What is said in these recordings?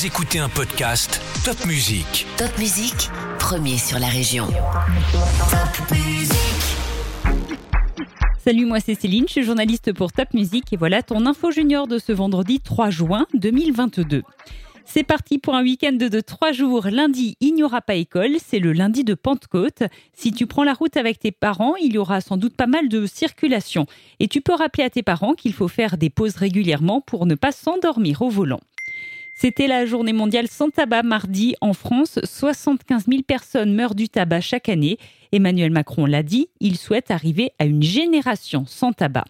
Vous écoutez un podcast Top Music. Top Musique, premier sur la région. Salut, moi c'est Céline, je suis journaliste pour Top Music et voilà ton info junior de ce vendredi 3 juin 2022. C'est parti pour un week-end de trois jours. Lundi, il n'y aura pas école, c'est le lundi de Pentecôte. Si tu prends la route avec tes parents, il y aura sans doute pas mal de circulation. Et tu peux rappeler à tes parents qu'il faut faire des pauses régulièrement pour ne pas s'endormir au volant. C'était la journée mondiale sans tabac mardi. En France, 75 000 personnes meurent du tabac chaque année. Emmanuel Macron l'a dit, il souhaite arriver à une génération sans tabac.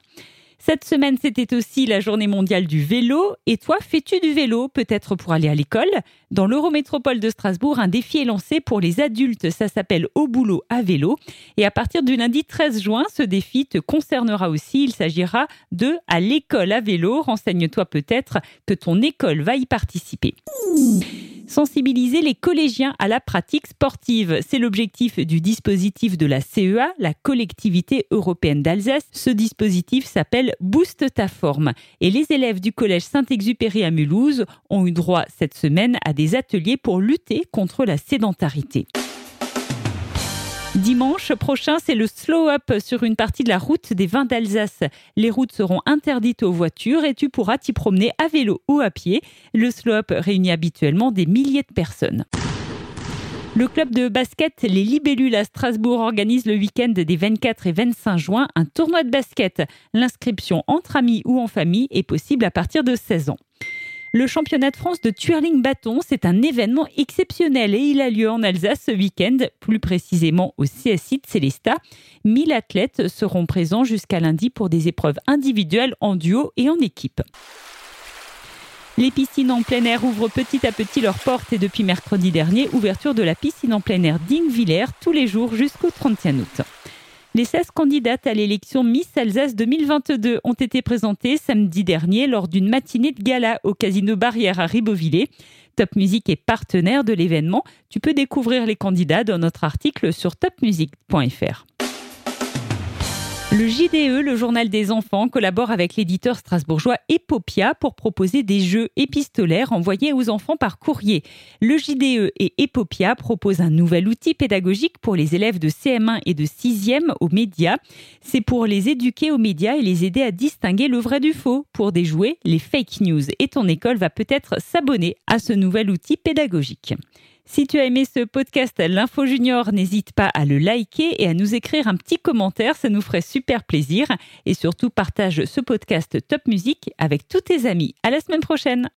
Cette semaine, c'était aussi la journée mondiale du vélo. Et toi, fais-tu du vélo Peut-être pour aller à l'école? Dans l'Eurométropole de Strasbourg, un défi est lancé pour les adultes. Ça s'appelle Au boulot à vélo. Et à partir du lundi 13 juin, ce défi te concernera aussi. Il s'agira de à l'école à vélo. Renseigne-toi peut-être que ton école va y participer sensibiliser les collégiens à la pratique sportive. C'est l'objectif du dispositif de la CEA, la collectivité européenne d'Alsace. Ce dispositif s'appelle Booste ta forme. Et les élèves du collège Saint-Exupéry à Mulhouse ont eu droit cette semaine à des ateliers pour lutter contre la sédentarité. Dimanche prochain, c'est le slow-up sur une partie de la route des vins d'Alsace. Les routes seront interdites aux voitures et tu pourras t'y promener à vélo ou à pied. Le slow-up réunit habituellement des milliers de personnes. Le club de basket Les Libellules à Strasbourg organise le week-end des 24 et 25 juin un tournoi de basket. L'inscription entre amis ou en famille est possible à partir de 16 ans. Le championnat de France de twirling bâton, c'est un événement exceptionnel et il a lieu en Alsace ce week-end, plus précisément au CSI de Célestat. 1000 athlètes seront présents jusqu'à lundi pour des épreuves individuelles en duo et en équipe. Les piscines en plein air ouvrent petit à petit leurs portes et depuis mercredi dernier, ouverture de la piscine en plein air d'Ingvillers tous les jours jusqu'au 31 août. Les 16 candidates à l'élection Miss Alsace 2022 ont été présentées samedi dernier lors d'une matinée de gala au Casino Barrière à Ribeauvillé. Top Music est partenaire de l'événement. Tu peux découvrir les candidats dans notre article sur topmusic.fr. JDE, le journal des enfants, collabore avec l'éditeur strasbourgeois Epopia pour proposer des jeux épistolaires envoyés aux enfants par courrier. Le JDE et Epopia proposent un nouvel outil pédagogique pour les élèves de CM1 et de 6e aux médias. C'est pour les éduquer aux médias et les aider à distinguer le vrai du faux, pour déjouer les fake news. Et ton école va peut-être s'abonner à ce nouvel outil pédagogique. Si tu as aimé ce podcast L'Info Junior, n'hésite pas à le liker et à nous écrire un petit commentaire, ça nous ferait super plaisir. Et surtout, partage ce podcast Top Music avec tous tes amis. À la semaine prochaine!